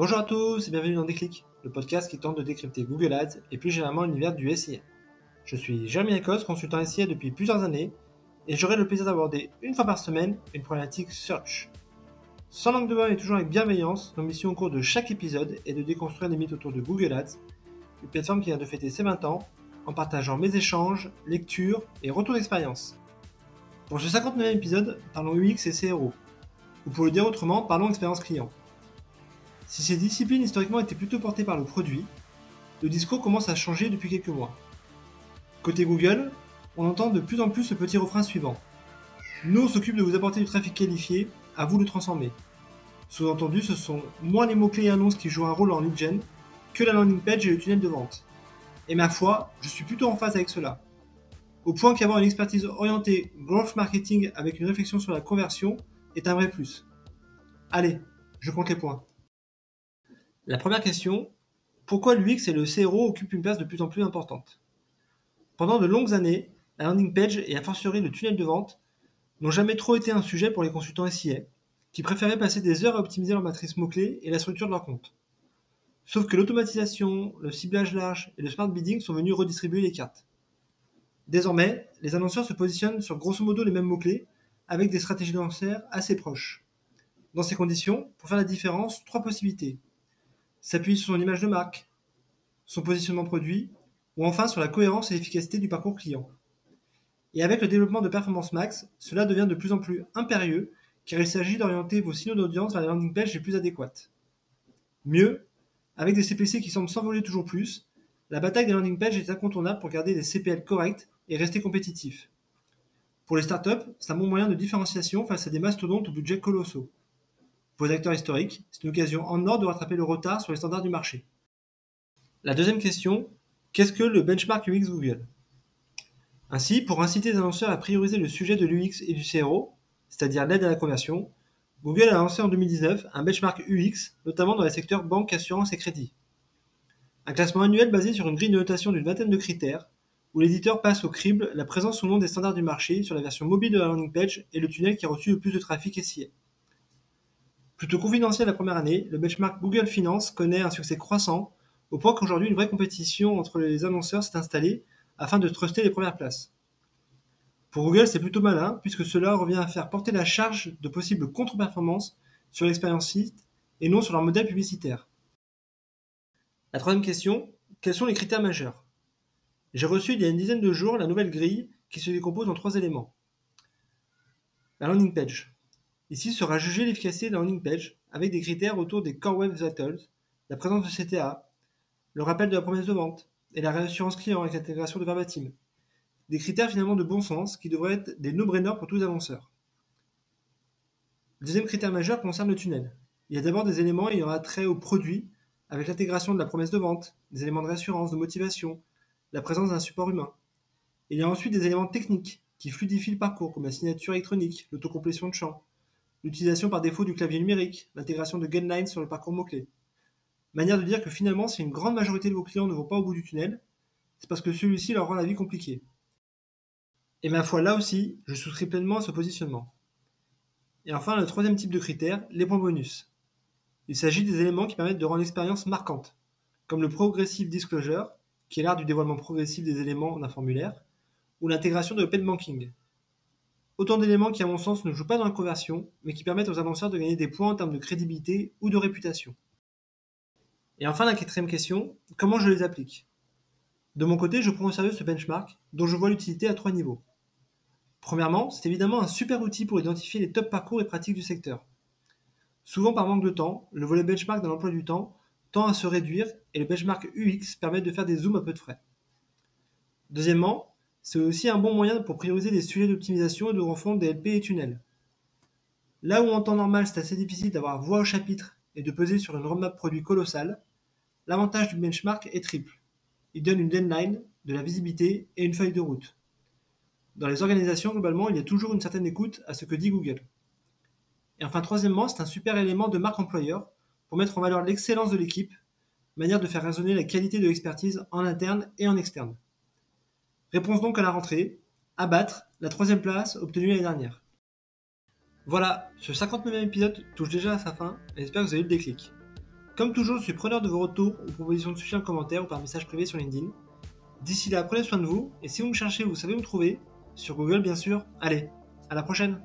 Bonjour à tous et bienvenue dans Déclic, le podcast qui tente de décrypter Google Ads et plus généralement l'univers du SIA. Je suis Jérémy Lacoste, consultant SIA depuis plusieurs années et j'aurai le plaisir d'aborder une fois par semaine une problématique search. Sans langue de bois et toujours avec bienveillance, missions au cours de chaque épisode est de déconstruire les mythes autour de Google Ads, une plateforme qui vient de fêter ses 20 ans en partageant mes échanges, lectures et retours d'expérience. Pour ce 59e épisode, parlons UX et CRO. Ou pour le dire autrement, parlons expérience client. Si ces disciplines historiquement étaient plutôt portées par le produit, le discours commence à changer depuis quelques mois. Côté Google, on entend de plus en plus le petit refrain suivant. Nous, on s'occupe de vous apporter du trafic qualifié, à vous de transformer. Sous-entendu, ce sont moins les mots-clés et annonces qui jouent un rôle en lead gen que la landing page et le tunnel de vente. Et ma foi, je suis plutôt en phase avec cela. Au point qu'avoir une expertise orientée growth marketing avec une réflexion sur la conversion est un vrai plus. Allez, je compte les points. La première question, pourquoi l'UX et le CRO occupent une place de plus en plus importante? Pendant de longues années, la landing page et a fortiori le tunnel de vente n'ont jamais trop été un sujet pour les consultants SIA, qui préféraient passer des heures à optimiser leur matrice mots-clés et la structure de leur compte. Sauf que l'automatisation, le ciblage large et le smart bidding sont venus redistribuer les cartes. Désormais, les annonceurs se positionnent sur grosso modo les mêmes mots-clés, avec des stratégies lanceurs assez proches. Dans ces conditions, pour faire la différence, trois possibilités s'appuie sur son image de marque, son positionnement produit, ou enfin sur la cohérence et l'efficacité du parcours client. Et avec le développement de Performance Max, cela devient de plus en plus impérieux car il s'agit d'orienter vos signaux d'audience vers les landing pages les plus adéquates. Mieux, avec des CPC qui semblent s'envoler toujours plus, la bataille des landing pages est incontournable pour garder des CPL corrects et rester compétitif. Pour les startups, c'est un bon moyen de différenciation face à des mastodontes au budget colossaux. Pour les acteurs historiques, c'est une occasion en or de rattraper le retard sur les standards du marché. La deuxième question, qu'est-ce que le benchmark UX Google? Ainsi, pour inciter les annonceurs à prioriser le sujet de l'UX et du CRO, c'est-à-dire l'aide à la conversion, Google a lancé en 2019 un benchmark UX, notamment dans les secteurs banque, assurance et crédit. Un classement annuel basé sur une grille de notation d'une vingtaine de critères, où l'éditeur passe au crible la présence ou non des standards du marché sur la version mobile de la landing page et le tunnel qui a reçu le plus de trafic SIA. Plutôt confidentiel la première année, le benchmark Google Finance connaît un succès croissant, au point qu'aujourd'hui une vraie compétition entre les annonceurs s'est installée afin de truster les premières places. Pour Google, c'est plutôt malin, puisque cela revient à faire porter la charge de possibles contre-performances sur l'expérience site et non sur leur modèle publicitaire. La troisième question, quels sont les critères majeurs? J'ai reçu il y a une dizaine de jours la nouvelle grille qui se décompose en trois éléments. La landing page. Ici sera jugée l'efficacité de la landing page avec des critères autour des Core Web Vitals, la présence de CTA, le rappel de la promesse de vente et la réassurance client avec l'intégration de verbatim. Des critères finalement de bon sens qui devraient être des no-brainers pour tous les annonceurs. Le deuxième critère majeur concerne le tunnel. Il y a d'abord des éléments ayant trait au produit avec l'intégration de la promesse de vente, des éléments de réassurance, de motivation, la présence d'un support humain. Il y a ensuite des éléments techniques qui fluidifient le parcours comme la signature électronique, l'autocomplétion de champs, l'utilisation par défaut du clavier numérique, l'intégration de guidelines sur le parcours mot-clé. Manière de dire que finalement, si une grande majorité de vos clients ne vont pas au bout du tunnel, c'est parce que celui-ci leur rend la vie compliquée. Et ma foi, là aussi, je souscris pleinement à ce positionnement. Et enfin, le troisième type de critère, les points bonus. Il s'agit des éléments qui permettent de rendre l'expérience marquante, comme le Progressive Disclosure, qui est l'art du dévoilement progressif des éléments d'un formulaire, ou l'intégration de l'open banking, Autant d'éléments qui, à mon sens, ne jouent pas dans la conversion, mais qui permettent aux annonceurs de gagner des points en termes de crédibilité ou de réputation. Et enfin, la quatrième question, comment je les applique? De mon côté, je prends au sérieux ce benchmark, dont je vois l'utilité à trois niveaux. Premièrement, c'est évidemment un super outil pour identifier les top parcours et pratiques du secteur. Souvent par manque de temps, le volet benchmark dans l'emploi du temps tend à se réduire et le benchmark UX permet de faire des zooms à peu de frais. Deuxièmement, c'est aussi un bon moyen pour prioriser des sujets d'optimisation et de refondre des LP et tunnels. Là où en temps normal c'est assez difficile d'avoir voix au chapitre et de peser sur une roadmap produit colossale, l'avantage du benchmark est triple. Il donne une deadline, de la visibilité et une feuille de route. Dans les organisations, globalement, il y a toujours une certaine écoute à ce que dit Google. Et enfin, troisièmement, c'est un super élément de marque employeur pour mettre en valeur l'excellence de l'équipe, manière de faire résonner la qualité de l'expertise en interne et en externe. Réponse donc à la rentrée, abattre la troisième place obtenue l'année dernière. Voilà, ce 59e épisode touche déjà à sa fin et j'espère que vous avez eu le déclic. Comme toujours, je suis preneur de vos retours ou propositions de sujets en commentaire ou par message privé sur LinkedIn. D'ici là, prenez soin de vous, et si vous me cherchez, vous savez où me trouver, sur Google bien sûr. Allez, à la prochaine